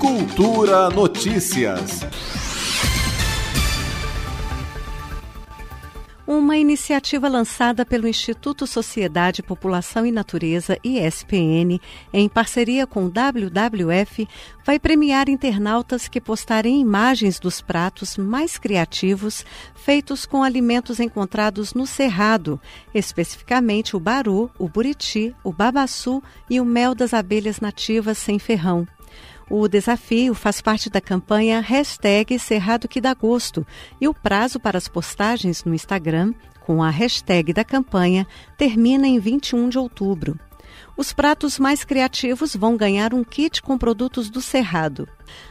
Cultura Notícias. Uma iniciativa lançada pelo Instituto Sociedade, População e Natureza, ISPN, em parceria com o WWF, vai premiar internautas que postarem imagens dos pratos mais criativos feitos com alimentos encontrados no Cerrado, especificamente o baru, o buriti, o babaçu e o mel das abelhas nativas sem ferrão. O desafio faz parte da campanha hashtag Cerrado que dá gosto e o prazo para as postagens no Instagram com a hashtag da campanha termina em 21 de outubro. Os pratos mais criativos vão ganhar um kit com produtos do Cerrado.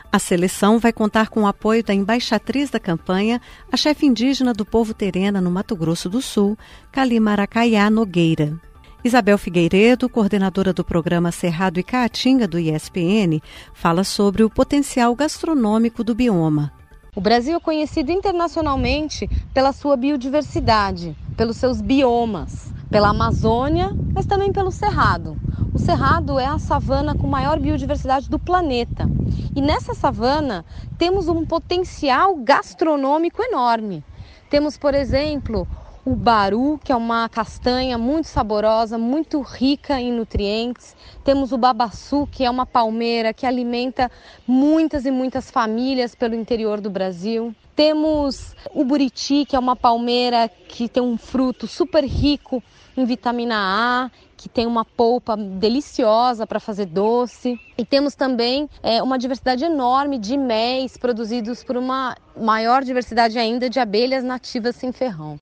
A seleção vai contar com o apoio da embaixatriz da campanha, a chefe indígena do povo Terena no Mato Grosso do Sul, Calimaracaiá Nogueira. Isabel Figueiredo, coordenadora do programa Cerrado e Caatinga do ISPN, fala sobre o potencial gastronômico do bioma. O Brasil é conhecido internacionalmente pela sua biodiversidade, pelos seus biomas, pela Amazônia, mas também pelo Cerrado. O Cerrado é a savana com maior biodiversidade do planeta. E nessa savana temos um potencial gastronômico enorme. Temos, por exemplo, o baru, que é uma castanha muito saborosa, muito rica em nutrientes. Temos o babaçu, que é uma palmeira que alimenta muitas e muitas famílias pelo interior do Brasil. Temos o buriti, que é uma palmeira que tem um fruto super rico em vitamina A, que tem uma polpa deliciosa para fazer doce. E temos também é, uma diversidade enorme de méis produzidos por uma maior diversidade ainda de abelhas nativas sem ferrão.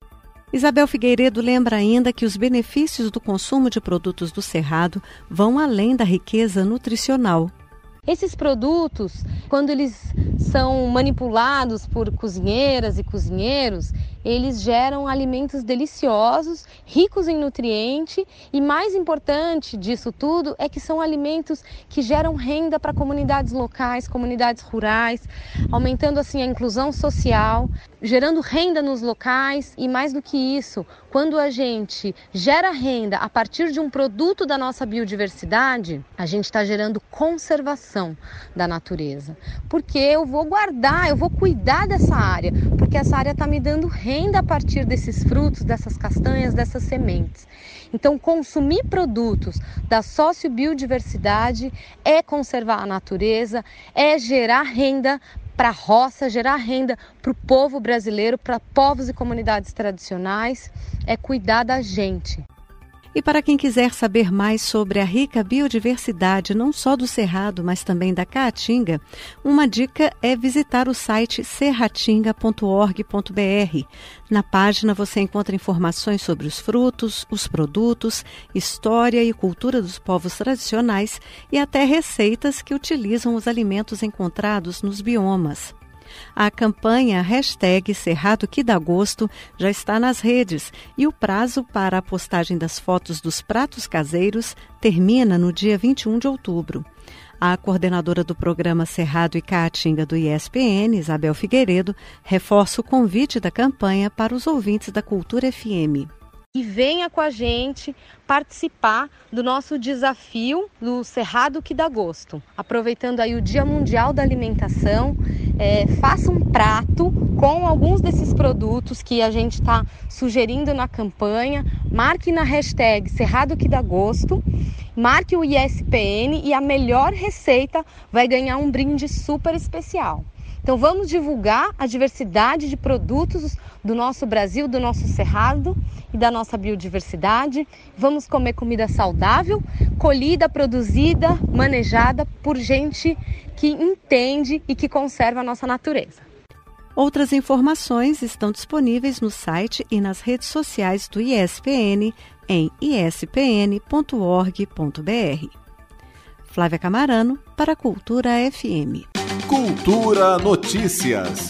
Isabel Figueiredo lembra ainda que os benefícios do consumo de produtos do Cerrado vão além da riqueza nutricional. Esses produtos, quando eles são manipulados por cozinheiras e cozinheiros, eles geram alimentos deliciosos, ricos em nutriente e mais importante disso tudo é que são alimentos que geram renda para comunidades locais, comunidades rurais, aumentando assim a inclusão social, gerando renda nos locais. E mais do que isso, quando a gente gera renda a partir de um produto da nossa biodiversidade, a gente está gerando conservação da natureza, porque eu vou guardar, eu vou cuidar dessa área, porque essa área está me dando renda renda a partir desses frutos, dessas castanhas, dessas sementes. Então, consumir produtos da sociobiodiversidade é conservar a natureza, é gerar renda para a roça, gerar renda para o povo brasileiro, para povos e comunidades tradicionais, é cuidar da gente. E para quem quiser saber mais sobre a rica biodiversidade, não só do Cerrado, mas também da Caatinga, uma dica é visitar o site serratinga.org.br. Na página você encontra informações sobre os frutos, os produtos, história e cultura dos povos tradicionais e até receitas que utilizam os alimentos encontrados nos biomas. A campanha hashtag Cerrado que dá gosto já está nas redes e o prazo para a postagem das fotos dos pratos caseiros termina no dia 21 de outubro. A coordenadora do programa Cerrado e Caatinga do ISPN, Isabel Figueiredo, reforça o convite da campanha para os ouvintes da Cultura FM e venha com a gente participar do nosso desafio do Cerrado que dá gosto. Aproveitando aí o Dia Mundial da Alimentação, é, faça um prato com alguns desses produtos que a gente está sugerindo na campanha, marque na hashtag Cerrado que dá gosto, marque o ISPN e a melhor receita vai ganhar um brinde super especial. Então vamos divulgar a diversidade de produtos do nosso Brasil, do nosso cerrado e da nossa biodiversidade. Vamos comer comida saudável, colhida, produzida, manejada por gente que entende e que conserva a nossa natureza. Outras informações estão disponíveis no site e nas redes sociais do ISPN em ispn.org.br. Flávia Camarano para a Cultura FM. Cultura Notícias.